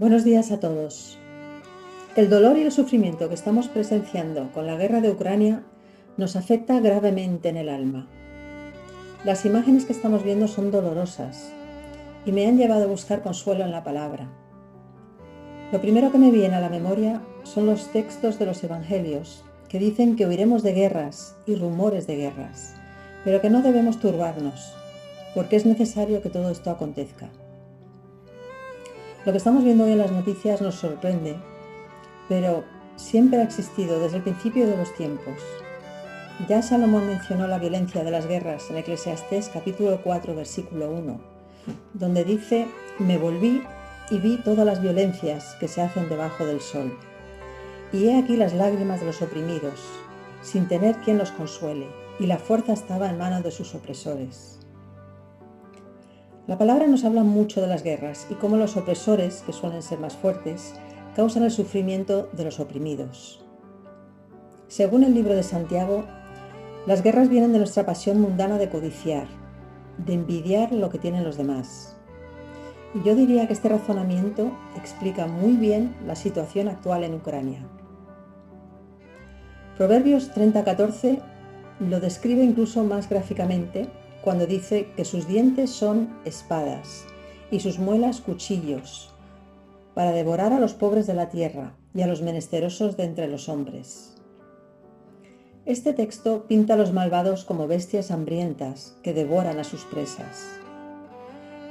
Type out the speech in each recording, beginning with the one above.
Buenos días a todos. El dolor y el sufrimiento que estamos presenciando con la guerra de Ucrania nos afecta gravemente en el alma. Las imágenes que estamos viendo son dolorosas y me han llevado a buscar consuelo en la palabra. Lo primero que me viene a la memoria son los textos de los evangelios que dicen que oiremos de guerras y rumores de guerras, pero que no debemos turbarnos, porque es necesario que todo esto acontezca. Lo que estamos viendo hoy en las noticias nos sorprende, pero siempre ha existido desde el principio de los tiempos. Ya Salomón mencionó la violencia de las guerras en Eclesiastés capítulo 4 versículo 1, donde dice, me volví y vi todas las violencias que se hacen debajo del sol. Y he aquí las lágrimas de los oprimidos, sin tener quien los consuele, y la fuerza estaba en manos de sus opresores. La palabra nos habla mucho de las guerras y cómo los opresores, que suelen ser más fuertes, causan el sufrimiento de los oprimidos. Según el libro de Santiago, las guerras vienen de nuestra pasión mundana de codiciar, de envidiar lo que tienen los demás. Y yo diría que este razonamiento explica muy bien la situación actual en Ucrania. Proverbios 30:14 lo describe incluso más gráficamente cuando dice que sus dientes son espadas y sus muelas cuchillos, para devorar a los pobres de la tierra y a los menesterosos de entre los hombres. Este texto pinta a los malvados como bestias hambrientas que devoran a sus presas.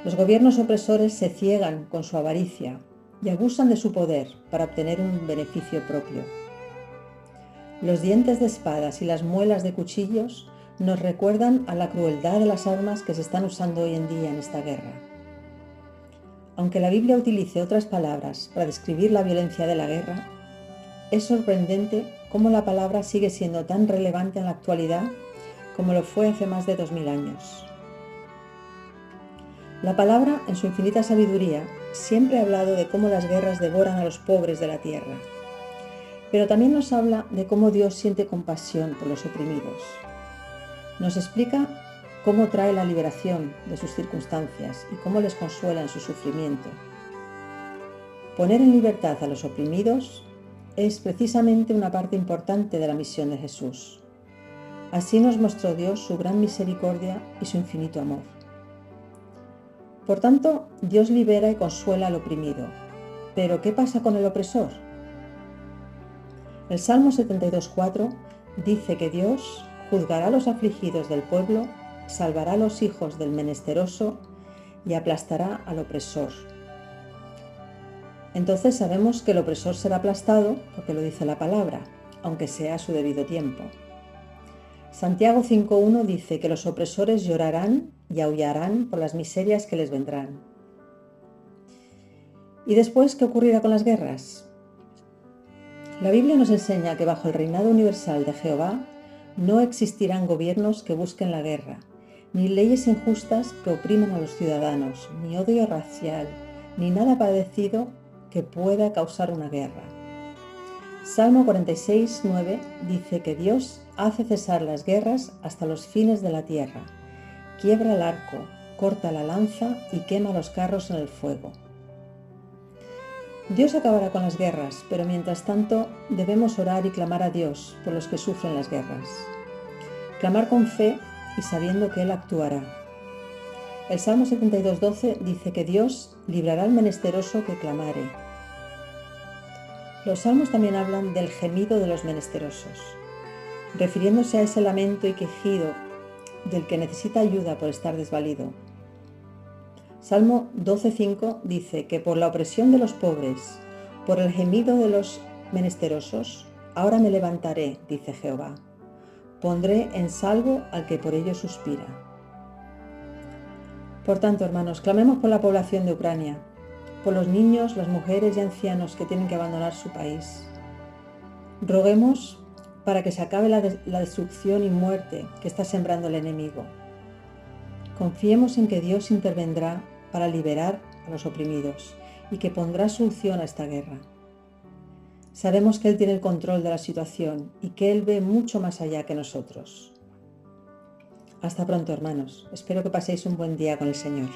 Los gobiernos opresores se ciegan con su avaricia y abusan de su poder para obtener un beneficio propio. Los dientes de espadas y las muelas de cuchillos nos recuerdan a la crueldad de las armas que se están usando hoy en día en esta guerra. Aunque la Biblia utilice otras palabras para describir la violencia de la guerra, es sorprendente cómo la palabra sigue siendo tan relevante en la actualidad como lo fue hace más de 2000 años. La palabra, en su infinita sabiduría, siempre ha hablado de cómo las guerras devoran a los pobres de la tierra, pero también nos habla de cómo Dios siente compasión por los oprimidos nos explica cómo trae la liberación de sus circunstancias y cómo les consuela en su sufrimiento. Poner en libertad a los oprimidos es precisamente una parte importante de la misión de Jesús. Así nos mostró Dios su gran misericordia y su infinito amor. Por tanto, Dios libera y consuela al oprimido. Pero, ¿qué pasa con el opresor? El Salmo 72.4 dice que Dios juzgará a los afligidos del pueblo, salvará a los hijos del menesteroso y aplastará al opresor. Entonces sabemos que el opresor será aplastado porque lo dice la palabra, aunque sea a su debido tiempo. Santiago 5.1 dice que los opresores llorarán y aullarán por las miserias que les vendrán. ¿Y después qué ocurrirá con las guerras? La Biblia nos enseña que bajo el reinado universal de Jehová no existirán gobiernos que busquen la guerra, ni leyes injustas que opriman a los ciudadanos, ni odio racial, ni nada parecido que pueda causar una guerra. Salmo 46, 9 dice que Dios hace cesar las guerras hasta los fines de la tierra, quiebra el arco, corta la lanza y quema los carros en el fuego. Dios acabará con las guerras, pero mientras tanto debemos orar y clamar a Dios por los que sufren las guerras. Clamar con fe y sabiendo que Él actuará. El Salmo 72.12 dice que Dios librará al menesteroso que clamare. Los salmos también hablan del gemido de los menesterosos, refiriéndose a ese lamento y quejido del que necesita ayuda por estar desvalido, Salmo 12.5 dice que por la opresión de los pobres, por el gemido de los menesterosos, ahora me levantaré, dice Jehová. Pondré en salvo al que por ello suspira. Por tanto, hermanos, clamemos por la población de Ucrania, por los niños, las mujeres y ancianos que tienen que abandonar su país. Roguemos para que se acabe la, la destrucción y muerte que está sembrando el enemigo. Confiemos en que Dios intervendrá para liberar a los oprimidos y que pondrá solución a esta guerra. Sabemos que Él tiene el control de la situación y que Él ve mucho más allá que nosotros. Hasta pronto, hermanos. Espero que paséis un buen día con el Señor.